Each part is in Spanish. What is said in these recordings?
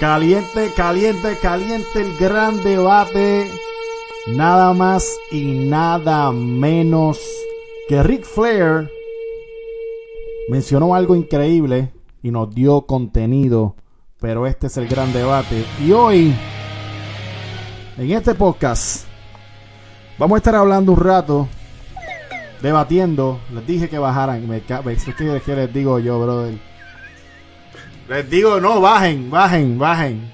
Caliente, caliente, caliente el gran debate. Nada más y nada menos que Ric Flair mencionó algo increíble y nos dio contenido. Pero este es el gran debate. Y hoy, en este podcast, vamos a estar hablando un rato, debatiendo. Les dije que bajaran. Me, ¿qué les digo yo, brother? Les digo, no, bajen, bajen, bajen.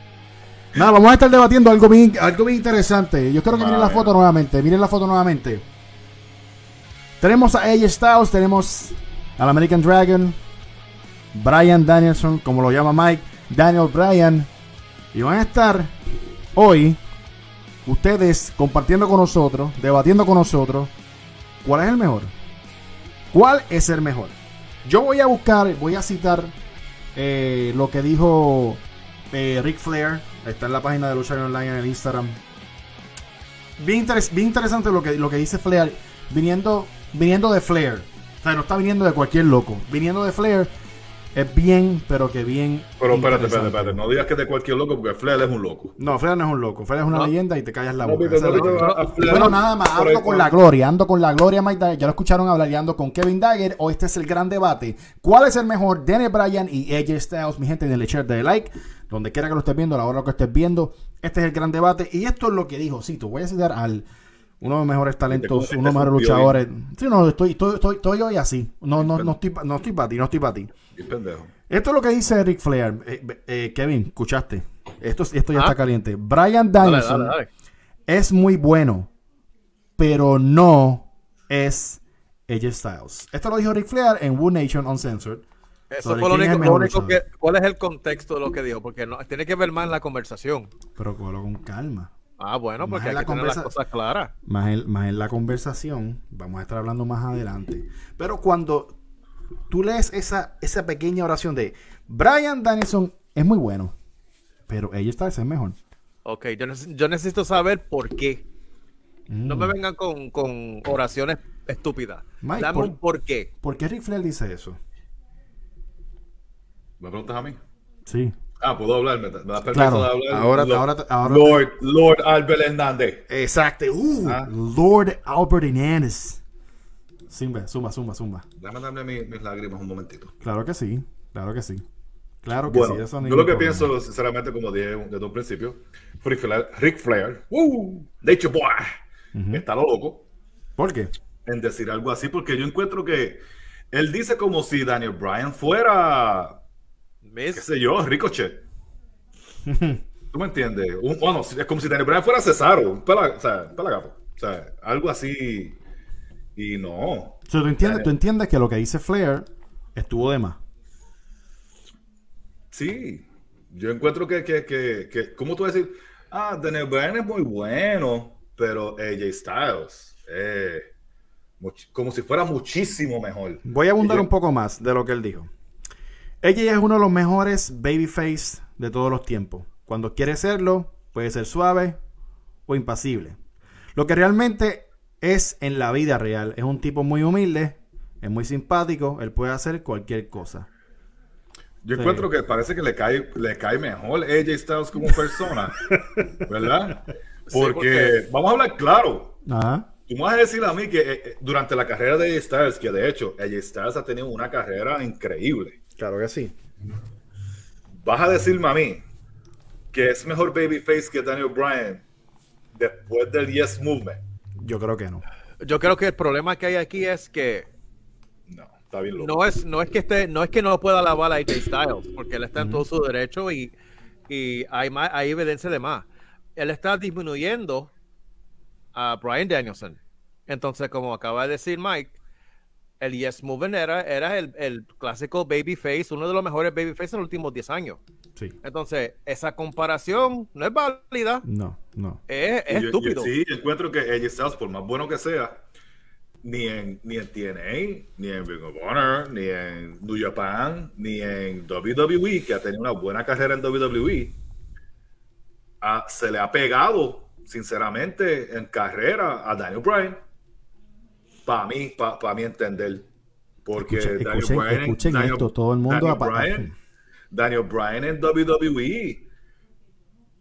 Nada, vamos a estar debatiendo algo bien, algo bien interesante. Yo quiero que miren la foto nuevamente. Miren la foto nuevamente. Tenemos a AJ Styles, tenemos al American Dragon, Brian Danielson, como lo llama Mike, Daniel Bryan. Y van a estar hoy ustedes compartiendo con nosotros, debatiendo con nosotros, cuál es el mejor. ¿Cuál es el mejor? Yo voy a buscar, voy a citar eh, lo que dijo eh, Ric Flair. Está en la página de Lucha Online en el Instagram. Bien, interes- bien interesante lo que, lo que dice Flair. Viniendo, viniendo de Flair. O sea, no está viniendo de cualquier loco. Viniendo de Flair es bien, pero que bien. Pero espérate, espérate, espérate. No digas que es de cualquier loco porque Flair es un loco. No, Flair no es un loco. Flair es una No. leyenda y te callas la boca. No la Flair Bueno, nada más, ando el- con la gloria, ando con la gloria, Mike Dagger. Ya lo escucharon hablar y ando con Kevin Dagger. Hoy este es el gran debate. ¿Cuál es el mejor? Daniel Bryan y AJ Styles, mi gente, denle share de like. Donde quiera que lo estés viendo, a la hora que estés viendo. Este es el gran debate. Y esto es lo que dijo. Sí, tú voy a citar al uno de los mejores talentos, uno de los mejores luchadores. Sí, no, estoy, estoy, estoy, estoy hoy así. No, no, no estoy, no estoy para ti, no estoy para ti. Pendejo. Esto es lo que dice Ric Flair. Eh, eh, Kevin, escuchaste. Esto, esto ya Ah. está caliente. Brian Danielson dale, dale. es muy bueno, pero no es AJ Styles. Esto lo dijo Ric Flair en Wood Nation Uncensored. Eso fue lo único, lo único que. ¿Cuál es el contexto de lo que dijo? Porque no, tiene que ver más en la conversación. Pero cógelo con calma. Ah, bueno, porque hay la que tener las cosas claras. Más en, más en la conversación, vamos a estar hablando más adelante. Pero cuando tú lees esa, esa pequeña oración de Brian Danielson es muy bueno, pero AJ Styles es mejor. Ok, yo, neces- yo necesito saber por qué. No Mm. me vengan con, con oraciones estúpidas. Mike, Dame por- un por qué. ¿Por qué Ric Flair dice eso? ¿Me preguntas a mí? Sí. Ah, puedo hablar. ¿Me, das permiso Claro. de hablar? Ahora- Lord, ahora- ahora- Lord, Lord Albert Hernández. Exacto. Uh, Ah. Lord Albert Hernandez. Zumba, zumba, zumba, zumba. Déjame darme mi- mis lágrimas un momentito. Claro que sí. Claro que sí. Claro que Bueno, sí. Eso yo lo que problema. pienso, sinceramente, como dije desde un principio, Ric Flair, Ric Flair ¡uh! Nature Boy, está loco ¿Por qué? en decir algo así, porque yo encuentro que él dice como si Daniel Bryan fuera, qué sé yo, Ricochet. ¿Tú me entiendes? Un- bueno, es como si Daniel Bryan fuera Cesaro, o sea, un pelagato. O sea, algo así. Y no. O sea, ¿tú, entiendes, tú entiendes que lo que dice Flair estuvo de más. Sí, yo encuentro que, que, que, que ¿cómo tú vas a decir? Ah, Daniel Bryan es muy bueno, pero AJ Styles, eh, much- como si fuera muchísimo mejor. Voy a abundar yo- un poco más de lo que él dijo. Ella es uno de los mejores babyface de todos los tiempos. Cuando quiere serlo, puede ser suave o impasible. Lo que realmente es en la vida real. Es un tipo muy humilde, es muy simpático, él puede hacer cualquier cosa. Yo Sí. encuentro que parece que le cae, le cae mejor AJ Styles como persona, ¿verdad? Sí, Porque, porque- vamos a hablar claro. Ajá. Tú me vas a decir a mí que eh, eh, durante la carrera de AJ Styles, que de hecho AJ Styles ha tenido una carrera increíble, Claro que sí. vas a decirme a mí que es mejor babyface que Daniel Bryan después del Yes Movement. Yo creo que no. yo creo que el problema que hay aquí es que No, está bien loco. no es, no es que esté, no es que no pueda alabar a AJ Styles, porque él está en todo su derecho y, y hay más, hay evidencia de más. Él está disminuyendo a Brian Danielson. Entonces, como acaba de decir Mike, el Yes Movement era, era el, el clásico babyface, uno de los mejores babyface en los últimos 10 años. Sí. Entonces, esa comparación no es válida, No, no. es, es Yo- yo- estúpido. sí, encuentro que AJ Styles, por más bueno que sea, ni en, ni en TNA, ni en Ring of Honor, ni en New Japan, ni en WWE, que ha tenido una buena carrera en WWE, ah, se le ha pegado, sinceramente, en carrera a Daniel Bryan. Para mí, para mi entender. Porque Escuchen- Daniel escuchen- Bryan, escuchen Daniel- esto, todo el mundo Daniel Bryan, Daniel Bryan en WWE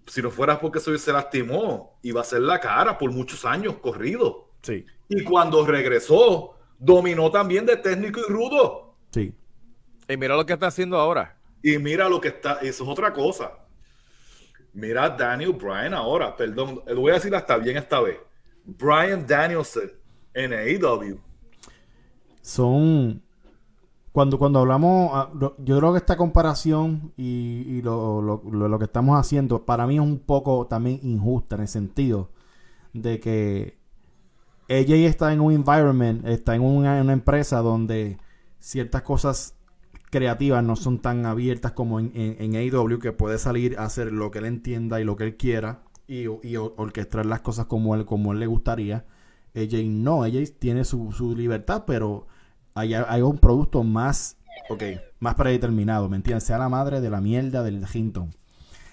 si no fuera porque se, se lastimó, iba a ser la cara por muchos años corrido. Sí. Y cuando regresó, dominó también de técnico y rudo. Sí. Y mira lo que está haciendo ahora. Y mira lo que está, eso es otra cosa. Mira a Daniel Bryan ahora, perdón, lo voy a decir hasta bien esta vez. Brian Danielson en AEW. Son. Cuando, cuando hablamos, ah, yo creo que esta comparación y, lo, lo- lo- que estamos haciendo, para mí es un poco también injusta en el sentido de que ella está en un environment, está en una, empresa donde ciertas cosas creativas no son tan abiertas como en, en, AEW, que puede salir a hacer lo que él entienda y lo que él quiera y, y or- orquestar las cosas como él, como él le gustaría. Ella no, ella tiene su, su libertad, pero hay, hay un producto más, ok, más predeterminado, ¿me entiendes? Sea la madre de la mierda del Hinton.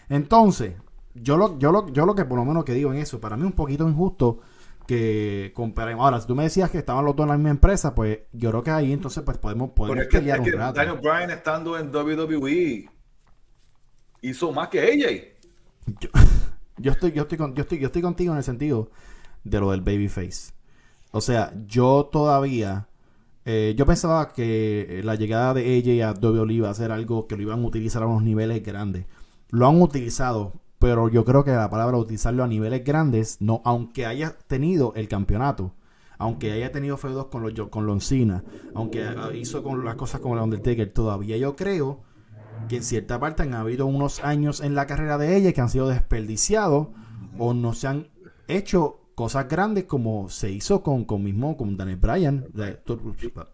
Entonces, yo lo, yo lo, yo lo que por lo menos que digo en eso, para mí es un poquito injusto que comparemos. Ahora, si tú me decías que estaban los dos en la misma empresa, pues yo creo que ahí entonces pues podemos, podemos Pero es que, pelear es un que rato. Daniel Bryan estando en WWE hizo más que AJ. Yo, yo estoy, yo estoy con- yo estoy, yo estoy contigo en el sentido de lo del babyface. O sea, yo todavía, eh, yo pensaba que la llegada de AJ a WWE iba a ser algo que lo iban a utilizar a unos niveles grandes. Lo han utilizado, pero yo creo que la palabra utilizarlo a niveles grandes, no, aunque haya tenido el campeonato, aunque haya tenido feudos con los con Loncina, aunque hizo con las cosas como el Undertaker, todavía yo creo que en cierta parte han habido unos años en la carrera de ella que han sido desperdiciados o no se han hecho cosas grandes como se hizo con, con mismo con Daniel Bryan.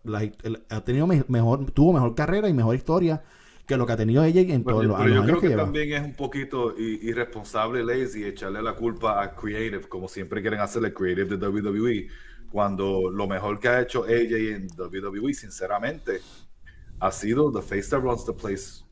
La- ha tenido me- mejor tuvo mejor carrera y mejor historia que lo que ha tenido ella en todos los, pero los yo años creo que también es un poquito irresponsable lazy echarle la culpa a Creative, como siempre quieren hacerle Creative de WWE, cuando lo mejor que ha hecho AJ en WWE, sinceramente, ha sido The Face That Runs the Place.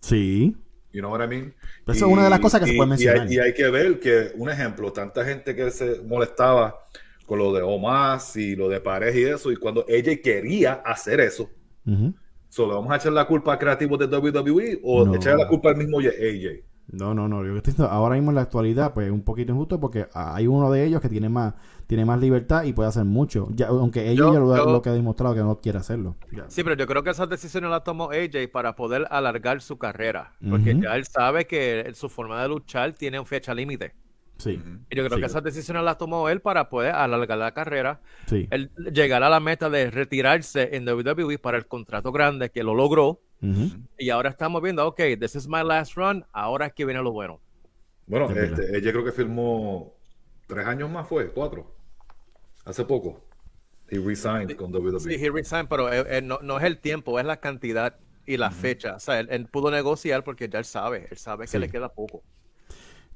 sí You know what I mean? Pero eso es una de las cosas que se y- puede y mencionar. hay- Y hay, que ver que, un ejemplo, tanta gente que se molestaba con lo de Omas y lo de pareja y eso, y cuando ella quería hacer eso, Ujú. ¿so ¿le vamos a echar la culpa a creativos de WWE o No. echarle la culpa al mismo AJ? No no no yo estoy diciendo, ahora mismo en la actualidad pues es un poquito injusto porque hay uno de ellos que tiene más tiene más libertad y puede hacer mucho ya, aunque ella Yo- ya lo, yo- lo que ha demostrado que no quiere hacerlo Ya. Sí, pero yo creo que esas decisiones las tomó AJ para poder alargar su carrera. Porque ya él sabe que su forma de luchar tiene un fecha límite. sí Y yo creo Sí. que esas decisiones las tomó él para poder alargar la carrera. sí Él llegar a la meta de retirarse en WWE para el contrato grande, que lo logró. Y ahora estamos viendo, ok, this is my last run, ahora es que viene lo bueno. Bueno, este, ella creo que firmó tres años más, fue cuatro. Hace poco. He resigned con WWE. Sí, he resigned, pero eh, eh, no, no es el tiempo, es la cantidad y la fecha. O sea, él, él pudo negociar porque ya él sabe, él sabe que Sí. le queda poco.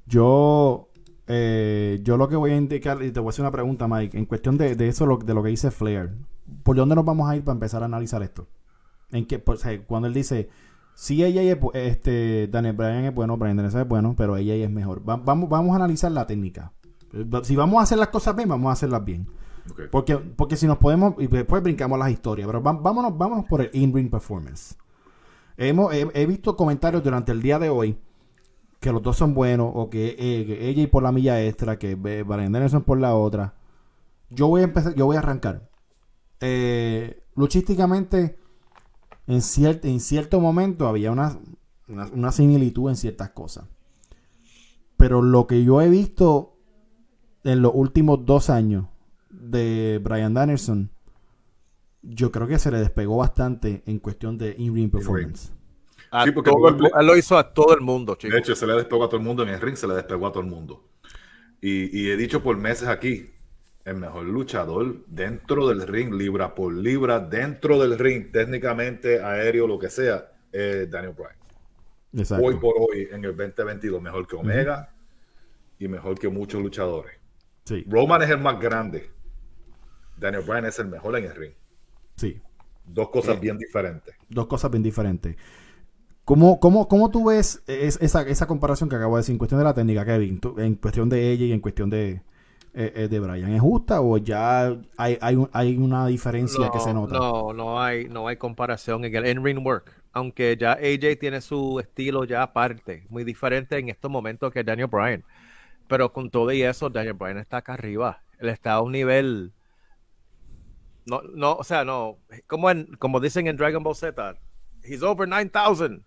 Yo, eh, yo lo que voy a indicar, y te voy a hacer una pregunta, Mike, en cuestión de, de eso, lo- de lo que dice Flair, ¿por dónde nos vamos a ir para empezar a analizar esto? En que, pues, eh, cuando él dice, sí, ella es, este, Daniel Bryan es bueno, Bryan Danielson es bueno, pero ella es mejor. Va- vamos, vamos a analizar la técnica. Eh, Si vamos a hacer las cosas bien, vamos a hacerlas bien. Porque, porque si nos podemos, y después brincamos las historias, pero vámonos, vámonos por el in-ring performance. Hemos, he, he visto comentarios durante el día de hoy que los dos son buenos, o que, eh, que ella y por la milla extra, que eh, Brian Danielson por la otra. Yo voy a empezar, yo voy a arrancar. Eh, luchísticamente, en, cier- en cierto momento había una, una, una similitud en ciertas cosas. Pero lo que yo he visto en los últimos dos años de Brian Danielson, yo creo que se le despegó bastante en cuestión de in-ring performance. A Sí, porque todo el él lo hizo a todo el mundo, chicos. De hecho, se le despegó a todo el mundo en el ring, se le despegó a todo el mundo. Y, y he dicho por meses aquí, el mejor luchador dentro del ring, libra por libra, dentro del ring, técnicamente, aéreo, lo que sea, es Daniel Bryan. Exacto. Hoy por hoy, en el 2022, mejor que Omega y mejor que muchos luchadores. Sí, Roman es el más grande. Daniel Bryan es el mejor en el ring. sí. Dos cosas bien diferentes. Dos cosas bien diferentes. ¿Cómo, cómo, cómo tú ves es- esa, esa comparación que acabo de decir en cuestión de la técnica, Kevin? Tú- en cuestión de ella y en cuestión de, eh, eh, de Brian. ¿Es justa o ya hay, hay, un- hay una diferencia que se nota? No, no hay, no hay comparación en el in-ring work. aunque ya AJ tiene su estilo ya aparte, muy diferente en estos momentos que Daniel Bryan. Pero con todo y eso, Daniel Bryan está acá arriba. Él está a un nivel. No, no, o sea, no. Como, en, como dicen en Dragon Ball Z, he's over 9000. Él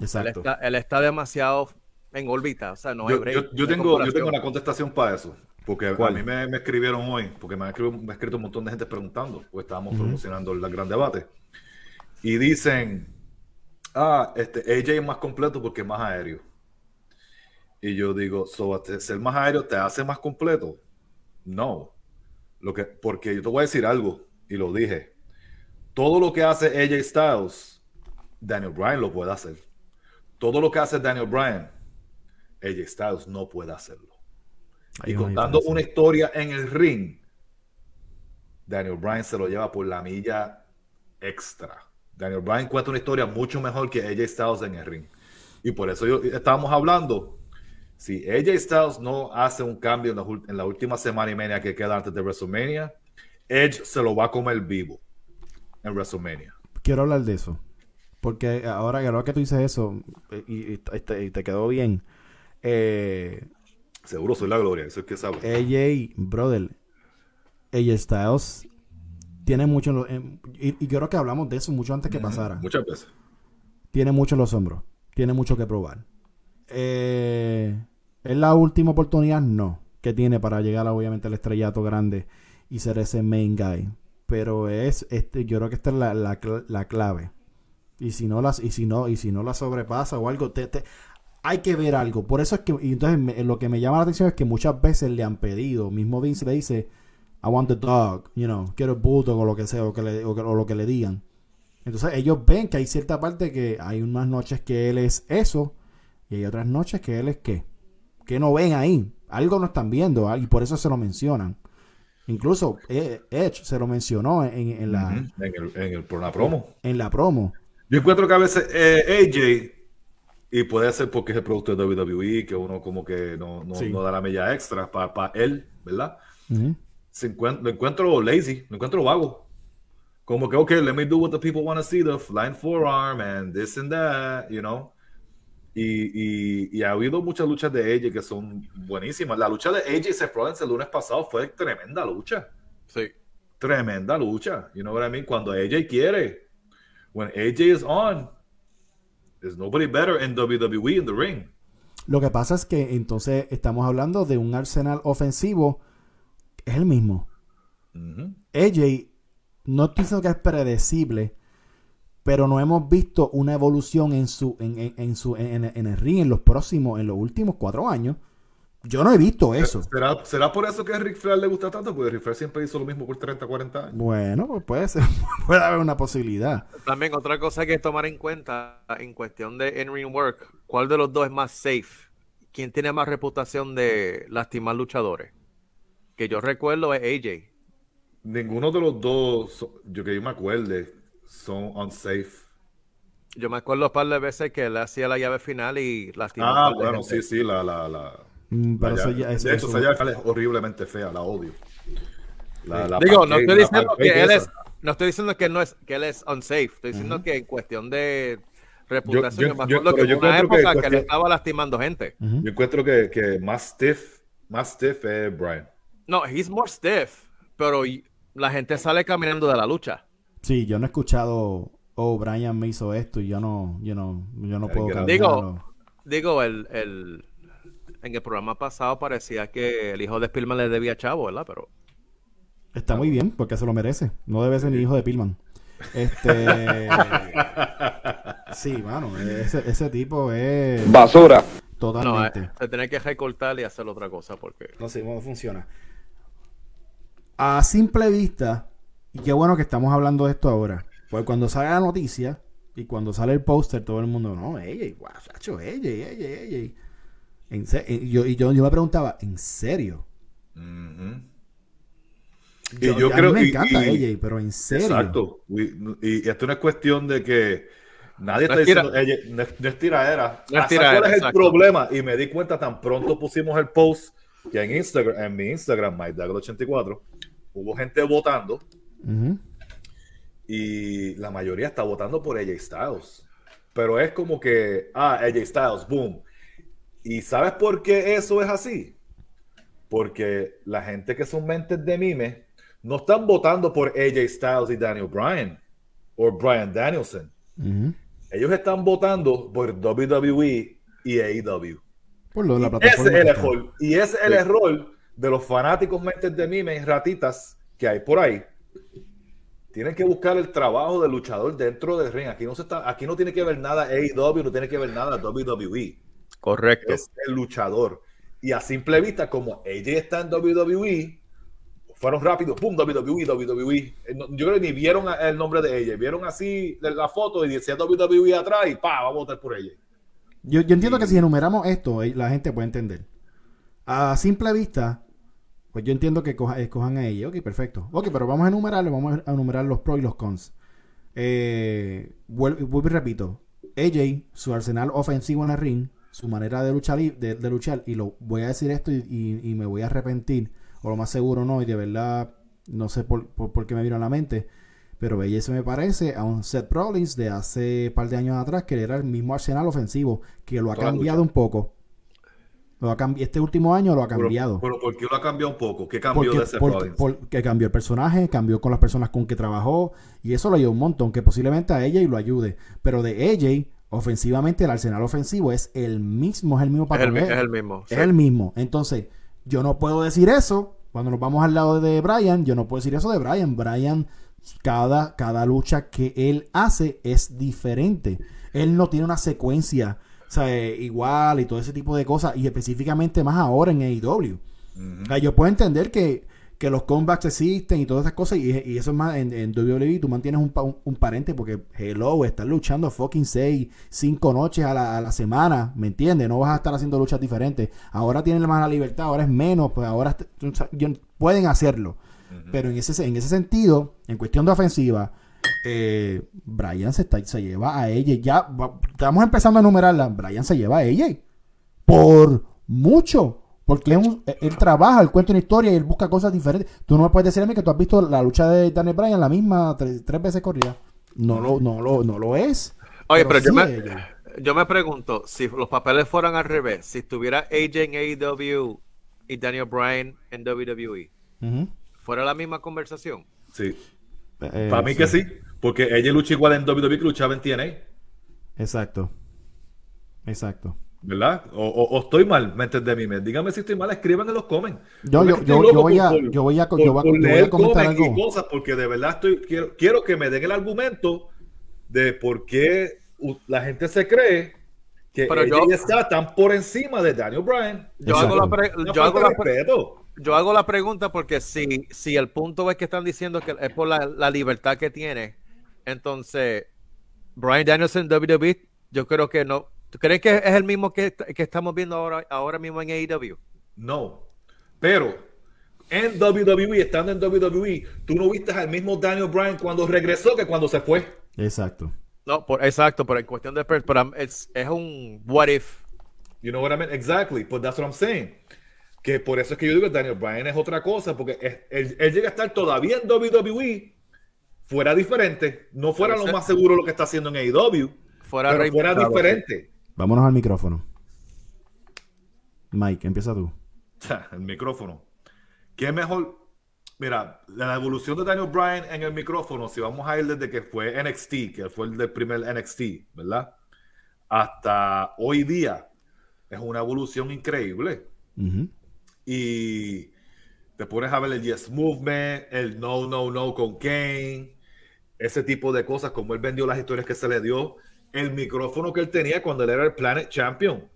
Exacto. está, él está demasiado en órbita. O sea, no hay Yo, break, yo- yo tengo, yo tengo una contestación para eso. Porque ¿Cuál? a mí me, me escribieron hoy, porque me ha, escrito, me ha escrito un montón de gente preguntando, porque estábamos promocionando el gran debate. Y dicen, ah, este AJ es más completo porque es más aéreo. Y yo digo, so, ser más aéreo te hace más completo. No. Lo que, porque yo te voy a decir algo, y lo dije. Todo lo que hace AJ Styles, Daniel Bryan lo puede hacer. Todo lo que hace Daniel Bryan, AJ Styles no puede hacerlo. Y contando una historia en el ring, Daniel Bryan se lo lleva por la milla extra. Daniel Bryan cuenta una historia mucho mejor que AJ Styles en el ring. Y por eso yo, estábamos hablando, si AJ Styles no hace un cambio en la, ul- en la última semana y media que queda antes de WrestleMania, Edge se lo va a comer vivo en WrestleMania. Quiero hablar de eso. Porque ahora, ahora que tú dices eso, eh, y, y te quedó bien, eh, Seguro soy la gloria, eso es que sabe. AJ, brother, AJ Styles tiene mucho, en lo- en- y, y creo que hablamos de eso mucho antes que pasara. Muchas veces. Tiene mucho en los hombros, tiene mucho que probar. Eh, ¿Es la última oportunidad? No, que tiene para llegar obviamente al estrellato grande y ser ese main guy. Pero es, este, yo creo que esta es la, la la clave. Y si no las, y si no, y si no la sobrepasa o algo, te, te- hay que ver algo. Por eso es que, y entonces me- lo que me llama la atención es que muchas veces le han pedido, mismo Vince le dice, I want the dog, you know, quiero el bulldog o lo que sea, o, que le- o que- o lo que le digan. Entonces ellos ven que hay cierta parte que hay unas noches que él es eso y hay otras noches que él es qué. Que no ven ahí. Algo no están viendo y por eso se lo mencionan. Incluso eh, Edge se lo mencionó en, en la, Ujú, En el, en el, por la promo. en la promo. Yo encuentro que a veces eh, AJ, y puede ser porque es el producto de WWE, que uno como que no, no, Sí. no da la milla extra para él, ¿verdad? Ujú. Se encuent- lo encuentro lazy, lo encuentro vago. Como que, ok, let me do what the people want to see, the flying forearm and this and that, you know. Y, y, y ha habido muchas luchas de AJ que son buenísimas. La lucha de AJ y Seth Rollins el lunes pasado fue tremenda lucha. Sí. Tremenda lucha. You know what I mean? Cuando AJ quiere. When AJ is on, there's nobody better in WWE in the ring. Lo que pasa es que entonces estamos hablando de un arsenal ofensivo. Es el mismo. Ujú. AJ, no estoy diciendo que es predecible, pero no hemos visto una evolución en su, en, en- en su, en, en el ring en los próximos, en los últimos cuatro años. Yo no he visto eso. ¿Será, ¿Será por eso que a Ric Flair le gusta tanto? Porque Ric Flair siempre hizo lo mismo por 30, 40 años. Bueno, pues puede ser, puede haber una posibilidad. También otra cosa que tomar en cuenta en cuestión de in-ring work, ¿cuál de los dos es más safe? ¿Quién tiene más reputación de lastimar luchadores? Que yo recuerdo es AJ. Ninguno de los dos, yo que yo me acuerde, son unsafe. Yo me acuerdo un par de veces que él hacía la llave final y lastimó a un Ah, bueno, gente. sí, sí, la, la, la, Pero la eso ya es, De hecho, eso- esa llave es horriblemente fea, la odio. La- la Digo, no estoy diciendo que él es, no estoy diciendo que él no es, que él es unsafe, estoy diciendo que en cuestión de reputación, yo- yo, me yo- que yo una que época que, le estaba lastimando gente. Yo encuentro que, que más stiff, más stiff es Brian. No, he's more stiff, pero la gente sale caminando de la lucha. Sí, yo no he escuchado, oh, Brian me hizo esto y yo no, yo no, yo no puedo Digo- cambiarlo. Digo, el, el, en el programa pasado parecía que el hijo de Spillman le debía a chavo, ¿verdad? Pero Está muy bien, porque se lo merece. No debe ser ni hijo de Pillman. Este. sí, mano. Ese, ese tipo es. Basura. no, eh, Totalmente. se tiene que recortar y hacer otra cosa porque No sé cómo funciona. A simple vista, y qué bueno que estamos hablando de esto ahora. Pues cuando sale la noticia y cuando sale el póster, todo el mundo, no, ella, guachacho, ella, ella, ella. En y yo, y yo, yo me preguntaba, ¿en serio? Ujú. Yo- Y yo a mí creo me y- encanta y- ella, pero en serio. Exacto. Y, y esto no es cuestión de que nadie No está diciendo, ella, no, es, no es tiraera. No es Ah, ¿sabes tiraera, ¿Cuál es el problema? Y me di cuenta tan pronto pusimos el post que en Instagram, en mi Instagram, MikeDaggle84, hubo gente votando. Y la mayoría está votando por AJ Styles. Pero es como que, ah, AJ Styles, boom. ¿Y sabes por qué eso es así? Porque la gente que son mentes de mime no están votando por AJ Styles y Daniel Bryan o Bryan Danielson. Ellos están votando por WWE y AEW. Por lo de la plataforma. Ese es el error. Y ese es el error de los fanáticos mentes de mime y ratitas que hay por ahí. Tienen que buscar el trabajo del luchador dentro del ring. Aquí no, se está, aquí no tiene que ver nada AEW, no tiene que ver nada WWE. Correcto. Es el luchador. Y a simple vista, como AJ está en WWE, fueron rápidos, pum, WWE, WWE. Eh, yo creo que ni vieron el nombre de ella, vieron así la foto y decía WWE atrás y pa, vamos a votar por ella. Yo, entiendo que si enumeramos esto, eh, la gente puede entender. A simple vista, pues yo entiendo que escojan a ella. Ok, perfecto. Ok, pero vamos a enumerarlo, vamos a enumerar los pros y los cons. Eh, vuelvo, y repito. AJ, su arsenal ofensivo en el ring, su manera de luchar, de, luchar y lo voy a decir esto y me voy a arrepentir o lo más seguro no, y de verdad no sé por, por, qué me vino a la mente, pero se me parece a un Seth Rollins de hace un par de años atrás, que era el mismo arsenal ofensivo, que lo ha cambiado un poco. Lo ha este último año lo ha cambiado. Pero, ¿por qué lo ha cambiado un poco? ¿Qué cambió de Seth Rollins? Porque cambió el personaje, cambió con las personas con que trabajó, y eso lo ayudó un montón, que posiblemente a ella y lo ayude. Pero de ella, ofensivamente, el arsenal ofensivo es el mismo, es el mismo para Es el, mismo. Es el mismo. Entonces, yo no puedo decir eso. Cuando nos vamos al lado de Brian, yo no puedo decir eso de Brian. Brian, cada, cada lucha que él hace es diferente. Él no tiene una secuencia igual y todo ese tipo de cosas. Y específicamente más ahora en AEW. yo puedo entender que que los comebacks existen y todas esas cosas. Y, eso es más, en, en WWE tú mantienes un, un, parente porque, hello, estás luchando fucking 6, 5 noches a la, a la, semana, ¿me entiendes? No vas a estar haciendo luchas diferentes. Ahora tienen más la libertad, ahora es menos, pues ahora pueden hacerlo. Pero en ese, en ese sentido, en cuestión de ofensiva, eh, Brian se, está, se lleva a ella. Ya estamos empezando a enumerarla. Brian se lleva a ella por mucho. Porque él, trabaja, él cuenta una historia y él busca cosas diferentes. Tú no me puedes decir a mí que tú has visto la lucha de Daniel Bryan la misma tres, veces corrida. No lo, no, lo, no lo es. Oye, pero, yo, me, yo, me, pregunto, si los papeles fueran al revés, si estuviera AJ en AEW y Daniel Bryan en WWE, ¿fuera la misma conversación? Sí. Eh, Para mí que sí, porque ella lucha igual en WWE que luchaba en TNA. Exacto. Exacto. ¿Verdad? O, estoy mal, ¿me de mí? Dígame si estoy mal, escriban en los comen. Yo, yo, yo, voy a, yo voy a, yo voy a comentar algo. Cosas porque de verdad estoy, quiero, quiero que me den el argumento de por qué la gente se cree que ella está tan por encima de Daniel Bryan. Yo hago la, yo hago la, yo hago la pregunta porque si, si el punto es que están diciendo que es por la, la libertad que tiene, entonces Brian Danielson WWE, yo creo que no ¿Tú crees que es el mismo que, que estamos viendo ahora, ahora mismo en AEW? No, pero en WWE, estando en WWE, tú no viste al mismo Daniel Bryan cuando regresó que cuando se fue. Exacto. No, por, exacto, pero en cuestión de... Pero es, es un what if. You know what I mean? Exactly, but that's what I'm saying. Que por eso es que yo digo que Daniel Bryan es otra cosa, porque él, llega a estar todavía en WWE, fuera diferente, no fuera lo más seguro lo que está haciendo en AEW, fuera, pero fuera diferente. Vámonos al micrófono. Mike, empieza tú. El micrófono. ¿Qué mejor? Mira, la evolución de Daniel Bryan en el micrófono, si vamos a ir desde que fue NXT, que fue el del primer NXT, ¿verdad? Hasta hoy día, es una evolución increíble. Y te pones a ver el Yes Movement, el No, No, No con Kane, ese tipo de cosas, como él vendió las historias que se le dio el micrófono que él tenía cuando él era el Planet Champion.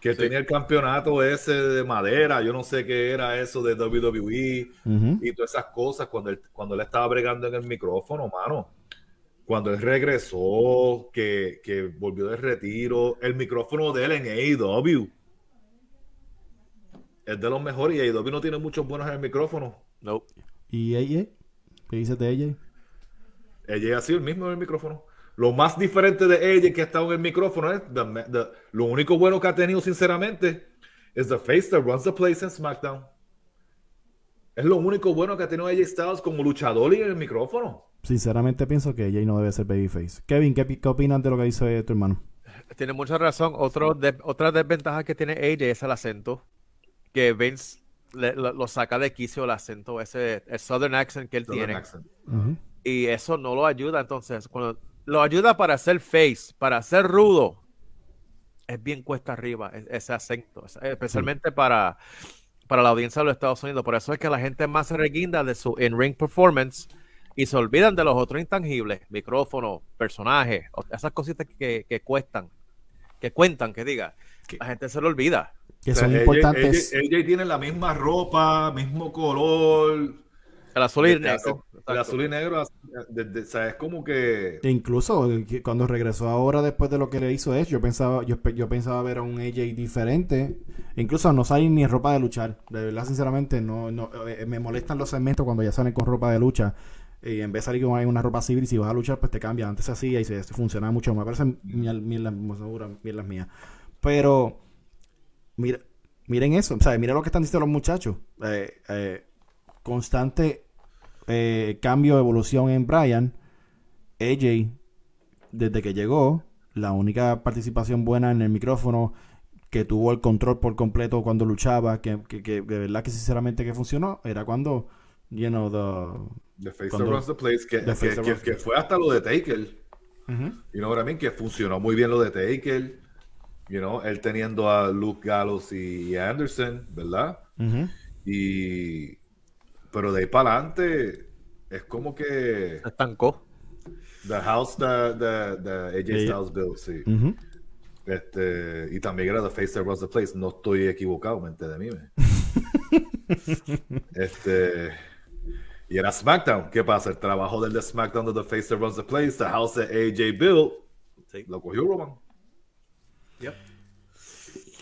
Que tenía el campeonato ese de madera, yo no sé qué era eso de WWE y todas esas cosas cuando él, cuando él estaba bregando en el micrófono, mano. Cuando él regresó, que, que volvió de retiro, el micrófono de él en AEW es de los mejores y AEW no tiene muchos buenos en el micrófono. No. ¿Y ella? ¿Qué dices de ella? Ella ha sido el mismo en el micrófono. Lo más diferente de ella que ha estado en el micrófono es lo único bueno que ha tenido, sinceramente, es the face that runs the place en SmackDown. Es lo único bueno que ha tenido ella Styles como luchador y en el micrófono. sinceramente pienso que AJ no debe ser babyface. Kevin, ¿qué, qué opinas de lo que dice tu hermano? Tiene mucha razón. Otro de- otra desventaja que tiene AJ es el acento. Que Vince le- lo, lo saca de quicio el acento, ese el southern accent que él Southern tiene. Y eso no lo ayuda. Entonces, cuando lo ayuda para ser face, para ser rudo, es bien cuesta arriba e- ese acento. es- Especialmente para, para la audiencia de los Estados Unidos. Por eso es que la gente más se reguinda de su in-ring performance y se olvidan de los otros intangibles, micrófono, personaje, o- esas cositas que, que cuestan, que cuentan, que diga. La gente se lo olvida. Que O sea, son importantes. AJ tiene la misma ropa, mismo color. El azul y el negro. El azul y negro, o sea, es como que. E incluso eh, cuando regresó ahora después de lo que le hizo Edge, yo pensaba, yo, yo pensaba ver a un AJ diferente. Incluso no salen ni ropa de luchar. De verdad, sinceramente, no, no eh, me molestan los segmentos cuando ya salen con ropa de lucha. Y en vez de salir con una ropa civil, y si vas a luchar, pues te cambia. Antes se hacía y se, se funcionaba mucho más. Me parecen miel- mierdas, seguro, mierdas mías. Pero, mira, miren eso. O sea, miren lo que están diciendo los muchachos. Eh, eh, constante eh, cambio, evolución en Brian. AJ, desde que llegó, la única participación buena en el micrófono que tuvo el control por completo cuando luchaba, que, que, que de verdad que sinceramente que funcionó, era cuando, you know, the... The Face Cuando- Runs the Place, que, The Face que, fue hasta lo de Taker. You know what I mean? Que funcionó muy bien lo de Taker. You know, él teniendo a Luke Gallows y Anderson, ¿verdad? Y. Pero de ahí para adelante, es como que. Se estancó. The house the, the, the AJ. Styles built, sí. Este, y también era The Face That Runs the Place. No estoy equivocado, mente de mí. me. este. Y era SmackDown. ¿Qué pasa? El trabajo del de SmackDown de The Face That Runs the Place, The House de AJ Bill, lo cogió Roman.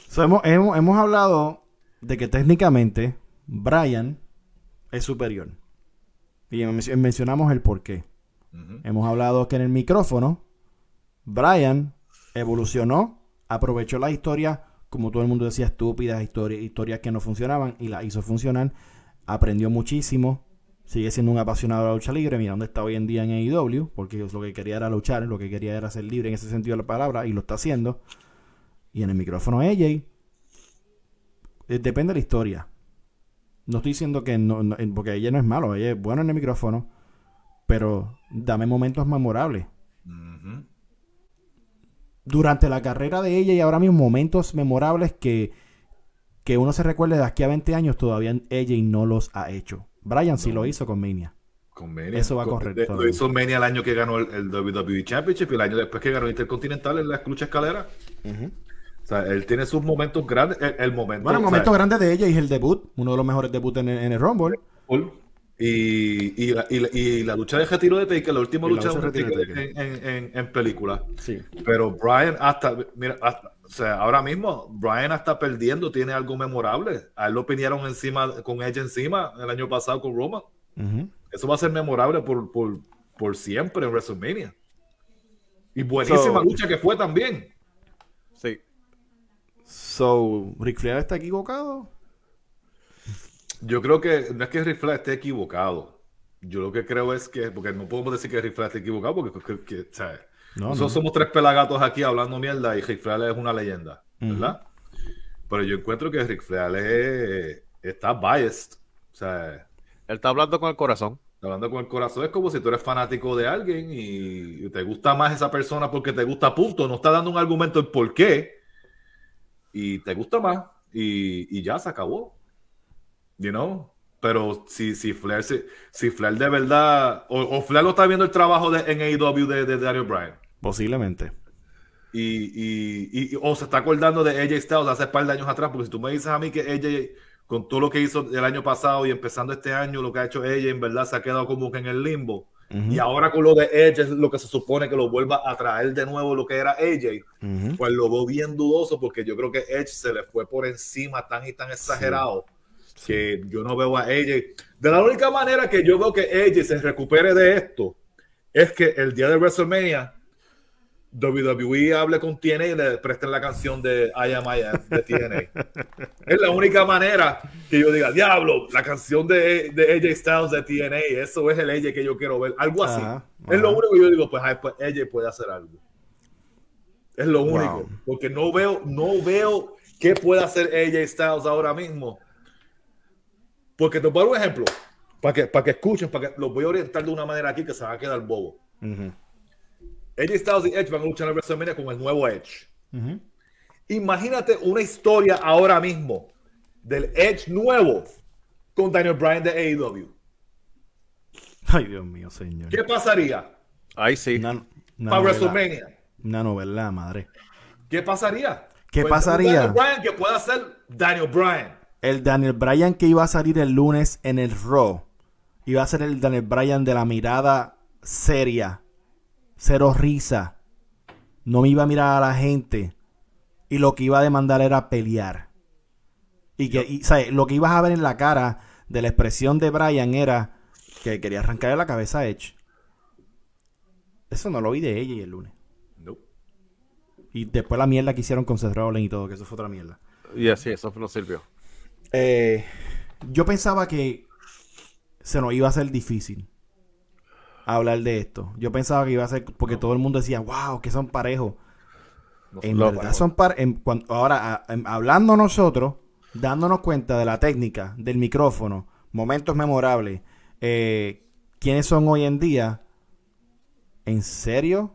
So, hemos, hemos, hemos hablado de que técnicamente Brian es superior. Y men- mencionamos el por qué. Hemos hablado que en el micrófono, Brian evolucionó, aprovechó la historia, como todo el mundo decía, estúpidas historias, historias que no funcionaban y las hizo funcionar. Aprendió muchísimo. Sigue siendo un apasionado de la lucha libre. Mira dónde está hoy en día en AEW, porque lo que quería era luchar, lo que quería era ser libre en ese sentido de la palabra y lo está haciendo. Y en el micrófono AJ, eh, depende de la historia. No estoy diciendo que no, no- porque ella no es malo, ella es bueno en el micrófono, pero dame momentos memorables. Durante la carrera de ella y ahora mismo momentos memorables que, que uno se recuerde de aquí a 20 años, todavía ella no los ha hecho. Brian sí lo hizo con Mania. Con Mania. Eso va a correr. Lo hizo Mania el año que ganó el, el WWE Championship y el año después que ganó el Intercontinental en la lucha escalera. O sea, él tiene sus momentos grandes. El, el momento. Bueno, el momento grande de ella es el debut, uno de los mejores debuts en el, en el Rumble. Cool. Y, y, la, y, la, y la lucha de retiro de Taker, la última la lucha lucha de de retiro de Taker en, en, en, en película. Sí. Pero Brian hasta, mira, hasta- o sea, ahora mismo Brian hasta perdiendo tiene algo memorable. A él lo piñaron encima, con ella encima el año pasado con Roman. Eso va a ser memorable por, por, por siempre en WrestleMania. Y buenísima So- lucha que fue también. Sí. So, Ric Flair está equivocado. Yo creo que no es que Ric Flair esté equivocado. Yo lo que creo es que, porque no podemos decir que Ric Flair esté equivocado, porque que- que- sea, No, nosotros no. somos tres pelagatos aquí hablando mierda y Ric Flair es una leyenda, ¿verdad? Pero yo encuentro que Ric Flair es- está biased. O sea, Él está hablando con el corazón. hablando con el corazón es como si tú eres fanático de alguien y te gusta más esa persona porque te gusta, punto. No está dando un argumento el por qué. Y te gusta más. Y, y ya se acabó. You know? Pero si, si Flair, si, si Flair de verdad, o, o Flair lo está viendo el trabajo de, en AEW de, de Daniel Bryan. Posiblemente. Y, y, y- o se está acordando de AJ Styles hace un par de años atrás, porque si tú me dices a mí que AJ, con todo lo que hizo el año pasado y empezando este año, lo que ha hecho ella, en verdad se ha quedado como que en el limbo. Y ahora con lo de Edge es lo que se supone que lo vuelva a traer de nuevo lo que era AJ, Ujú. pues lo veo bien dudoso porque yo creo que Edge se le fue por encima tan y tan exagerado que yo no veo a AJ. De la única manera que yo veo que AJ se recupere de esto es que el día de WrestleMania WWE hable con TNA y le presten la canción de I Am I Am de TNA. es la única manera que yo diga, diablo, la canción de, de AJ Styles de TNA, eso es el AJ que yo quiero ver. Algo así. Ajá, Es lo único que yo digo, pues, ay, pues AJ puede hacer algo. Es lo único. Wow. Porque no veo, no veo qué puede hacer AJ Styles ahora mismo. Porque te voy a dar un ejemplo. Para que, para que escuchen, para que los voy a orientar de una manera aquí que se va a quedar bobo. AJ Styles y Edge van a luchar en WrestleMania con el nuevo Edge. Imagínate una historia ahora mismo del Edge nuevo con Daniel Bryan de AEW. Ay, Dios mío, señor. ¿Qué pasaría Ahí sí. Una, una para novela, WrestleMania? una novela, madre. ¿Qué pasaría? ¿Qué Pues, pasaría? Daniel Bryan que pueda ser Daniel Bryan. El Daniel Bryan que iba a salir el lunes en el Raw iba a ser el Daniel Bryan de la mirada seria, cero risa. No me iba a mirar a la gente y lo que iba a demandar era pelear. Y que y, ¿sabes? lo que ibas a ver en la cara de la expresión de Bryan era que quería arrancarle la cabeza a Edge. Eso no lo vi de ella y el lunes. Nope. Y después la mierda que hicieron con Seth Rollins y todo, que eso fue otra mierda. Y así, eso no sirvió. Eh, yo pensaba que se nos iba a hacer difícil hablar de esto. Yo pensaba que iba a ser porque todo el mundo decía, wow, que son parejos. No En verdad son parejos. Ahora, a- hablando nosotros, dándonos cuenta de la técnica, del micrófono, momentos memorables, eh, quiénes son hoy en día, ¿en serio?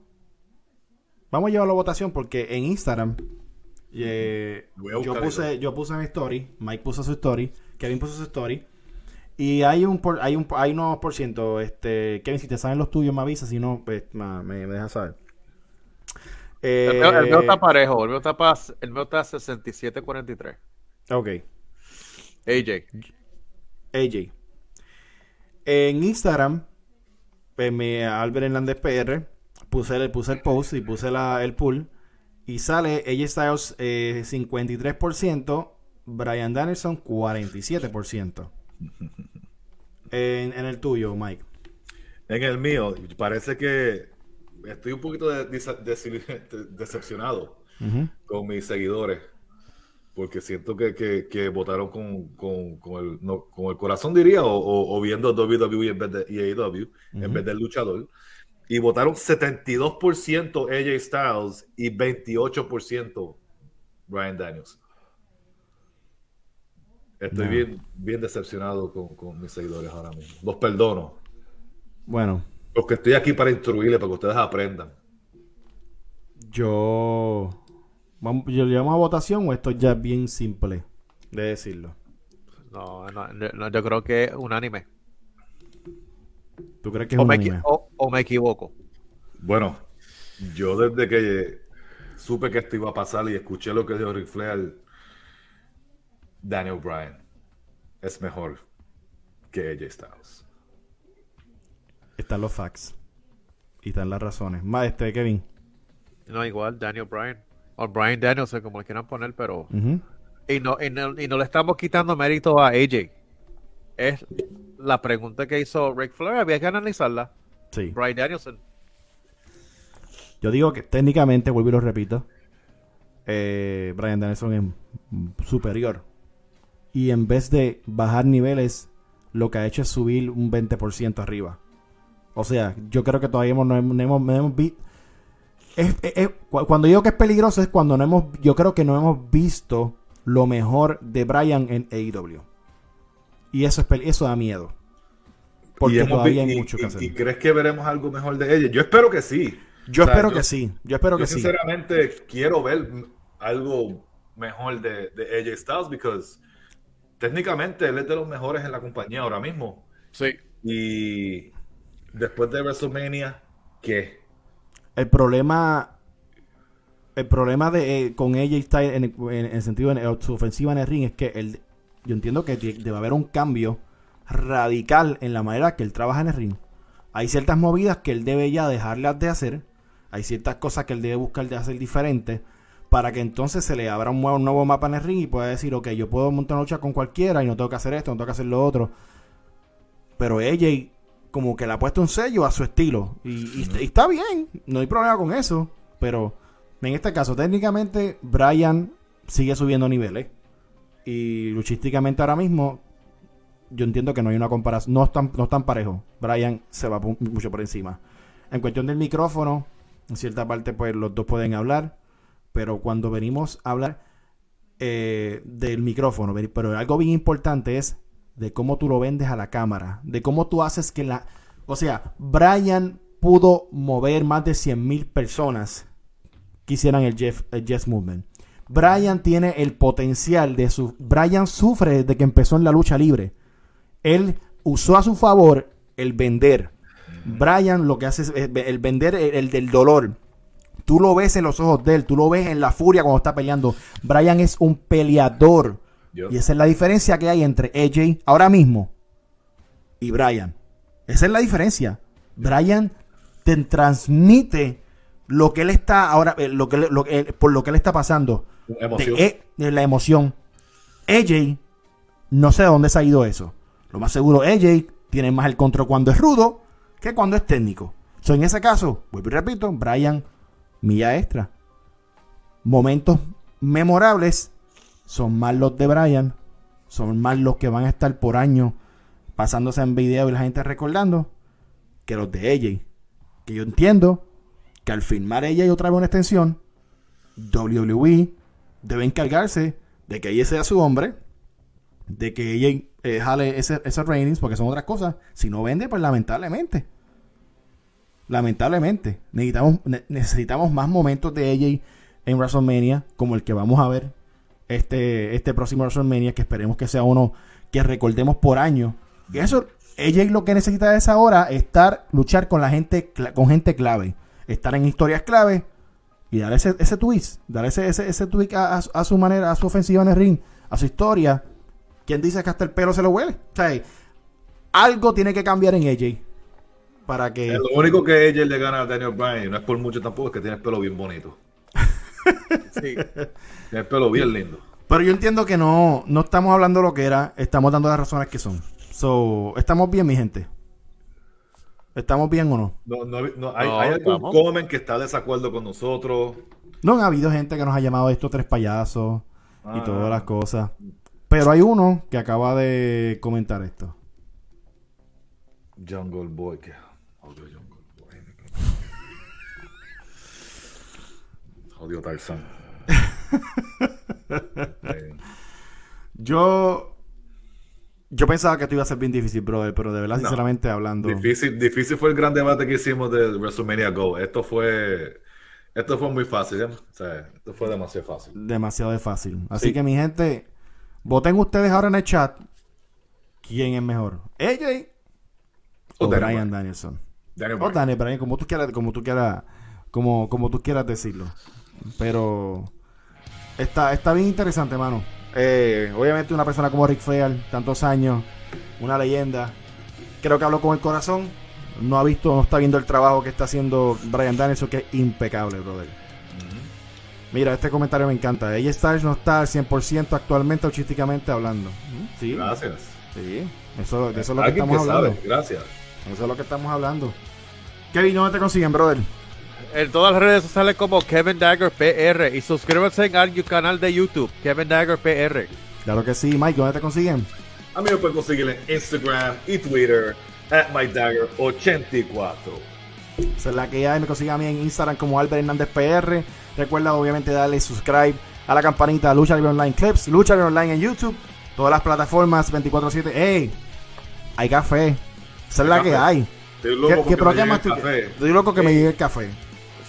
Vamos a llevarlo a votación porque en Instagram eh, yo puse yo puse mi story, Mike puso su story, Kevin puso su story y hay un por- hay un hay unos por ciento, este Kevin si te saben los tuyos me avisas, si no pues, ma- me, me dejas saber. El mío, el mío Eh, está parejo. El mío está, pa- el mío está 67-43. Ok. AJ. AJ. En Instagram, pues, me, Albert Hernández PR, puse el, puse el post y puse la, el pool. Y sale AJ Styles eh, 53%, Brian Danielson 47%. En, en el tuyo, Mike. En el mío, parece que estoy un poquito de- desi- decepcionado con mis seguidores. Porque siento que, que- que votaron con, con- con el, no, con el corazón, diría, o, o- o viendo WWE en vez de AEW, en vez del luchador. Y votaron 72% AJ Styles y 28% Brian Daniels. Estoy No. bien, bien decepcionado con, con mis seguidores ahora mismo. Los perdono. Bueno, Porque estoy aquí para instruirles, para que ustedes aprendan. yo... Vamos, ¿Yo llevamos a votación o esto ya es bien simple de decirlo? No, no, no, yo creo que es unánime. ¿Tú crees que es O un me, anime? equi- o- o me equivoco. Bueno, yo desde que supe que esto iba a pasar y escuché lo que dijo Ric Flair, Daniel Bryan es mejor que AJ Styles. Están los facts. Y están las razones. Más este, Kevin. No, igual, Daniel Bryan. O Brian Danielson, como le quieran poner, pero. Y no, y no, y no le estamos quitando mérito a AJ. Es la pregunta que hizo Rick Flair, había que analizarla. Sí. Brian Danielson. Yo digo que técnicamente, vuelvo y lo repito, eh, Brian Danielson es superior. Y en vez de bajar niveles, lo que ha hecho es subir un 20% arriba. O sea, yo creo que todavía hemos- no hemos, no hemos, no hemos vi- es- es- es- cu- cuando digo que es peligroso es cuando no hemos, yo creo que no hemos visto lo mejor de Brian en AEW. Y eso es eso da miedo. Porque Y hemos todavía hay y- mucho que y- hacer. ¿Y crees que veremos algo mejor de ella? Yo espero que sí. yo o sea, espero yo- que sí. Yo espero Yo que sí. sinceramente quiero ver algo mejor de, de AJ Styles porque técnicamente él es de los mejores en la compañía ahora mismo. Sí. Y después de WrestleMania, ¿qué? El problema. El problema de eh, con AJ Styles en, el- en el sentido de su ofensiva en el ring es que él, yo entiendo que debe haber un cambio radical en la manera que él trabaja en el ring. Hay ciertas movidas que él debe ya dejarlas de hacer. Hay ciertas cosas que él debe buscar de hacer diferentes para que entonces se le abra un nuevo, un nuevo mapa en el ring y pueda decir, ok, yo puedo montar una lucha con cualquiera y no tengo que hacer esto, no tengo que hacer lo otro. Pero AJ como que le ha puesto un sello a su estilo. Y, y- y está bien, no hay problema con eso. Pero en este caso, técnicamente, Brian sigue subiendo niveles. Y luchísticamente ahora mismo, yo entiendo que no hay una comparación. No están, no están parejos. Brian se va mucho por encima. En cuestión del micrófono, en cierta parte, pues los dos pueden hablar. Pero cuando venimos a hablar eh, del micrófono, pero algo bien importante es de cómo tú lo vendes a la cámara. De cómo tú haces que la. O sea, Brian pudo mover más de 100.000 personas que hicieran el Jeff, Yes Movement. Brian tiene el potencial de su. Brian sufre desde que empezó en la lucha libre. Él usó a su favor el vender. Brian lo que hace es eh, el vender el del dolor. Tú lo ves en los ojos de él, tú lo ves en la furia cuando está peleando. Brian es un peleador. Yo- Y esa es la diferencia que hay entre AJ ahora mismo y Brian. Esa es la diferencia. Brian te transmite lo que él está ahora, eh, lo que, le- lo eh, por lo que él está pasando. Emoción. De, eh, la emoción. AJ, no sé de dónde se ha ido eso. Lo más seguro, AJ tiene más el control cuando es rudo que cuando es técnico. So, en ese caso, vuelvo y repito, Brian, milla extra. Momentos memorables son más los de Brian, son más los que van a estar por años pasándose en video y la gente recordando que los de AJ. Que yo entiendo que al firmar ella y otra vez una extensión, WWE debe encargarse de que ella sea su hombre, de que ella eh, jale ese, esos ratings, porque son otras cosas. Si no vende, pues lamentablemente. Lamentablemente. Necesitamos, ne- necesitamos más momentos de AJ en WrestleMania, como el que vamos a ver este, este próximo WrestleMania, que esperemos que sea uno que recordemos por año. Y eso, AJ lo que necesita es ahora estar, luchar con la gente, con gente clave, estar en historias clave y dar ese, ese twist, dar ese, ese, ese su- a su manera, a su ofensiva en el ring, a su historia. ¿Quién dice que hasta el pelo se lo huele? O sea, algo tiene que cambiar en AJ para que... Eh, Lo único que ella le gana a Daniel Bryan, y no es por mucho tampoco, es que tiene el pelo bien bonito. Sí. Tiene el pelo bien lindo. Pero yo entiendo que no, no estamos hablando lo que era, estamos dando las razones que son. So, estamos bien, mi gente. ¿Estamos bien o no? No, no, no, hay, No, hay algún comen que está de desacuerdo con nosotros. No han habido gente que nos ha llamado estos tres payasos y Ah. todas las cosas. Pero hay uno que acaba de comentar esto. Jungle Boy, Tarzan. Eh, Yo. Yo pensaba que esto iba a ser bien difícil, brother, pero de verdad, No. sinceramente hablando. difícil, difícil fue el gran debate que hicimos de WrestleMania Go. Esto fue, esto fue muy fácil, ¿eh? O sea, esto fue demasiado fácil. demasiado de fácil. Así Sí. que mi gente, voten ustedes ahora en el chat quién es mejor, AJ o, O Brian. Danielson. Daniel O Bryan. Daniel Bryan, como tú quieras, como tú quieras, como, como tú quieras decirlo. Pero está, está bien interesante, mano. Eh, obviamente una persona como Rick Flair, tantos años, una leyenda. Creo que habló con el corazón. No ha visto, no está viendo el trabajo que está haciendo Brian Danielson, que es impecable, brother. Mira, este comentario me encanta. Ella Styles no está al 100% actualmente artísticamente hablando. Sí, Gracias. sí. Eso, de eso es lo que estamos que hablando. sabe, gracias. Eso es lo que estamos hablando. Kevin, ¿dónde te consiguen, brother? En todas las redes sociales como Kevin Dagger PR y suscríbanse al canal de YouTube Kevin Dagger PR. Claro que sí, Mike, ¿dónde te consiguen? A mí me pueden conseguir en Instagram y Twitter at MyDagger84. Esa es la que hay. Me consiguen a mí en Instagram como Albert Hernández PR. Recuerda, obviamente, darle subscribe a la campanita Lucha Libre Online Clips, Lucha Libre Online en YouTube, todas las plataformas 24-7. ¡Ey! Hay café. Esa es la que hay. Estoy ¿Qué, loco qué programa llegue el tú- café. Estoy loco que me llegue el café.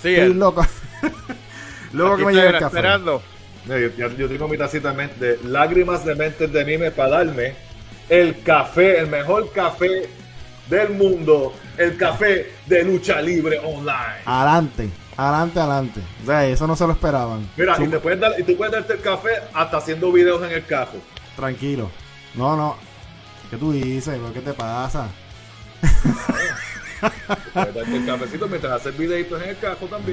Sí, Estoy loco. loco aquí que me estoy llegue el café. esperando. Yo, yo- yo tengo mi tacita de, lágrimas de mentes de mime para darme el café, el mejor café del mundo, el café de lucha libre online. Adelante, adelante, adelante. O sea, eso no se lo esperaban. Mira, y, te puedes dar, y tú puedes darte el café hasta haciendo videos en el carro. Tranquilo. No, no. ¿Qué tú dices? ¿Qué te pasa?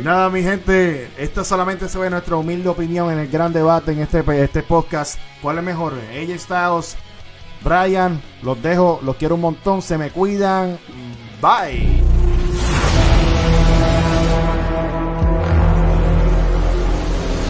Nada, mi gente, esto solamente se ve nuestra humilde opinión en el gran debate en este, este podcast. ¿Cuál es mejor? AJ Styles, Brian, los dejo, los quiero un montón, se me cuidan. Bye.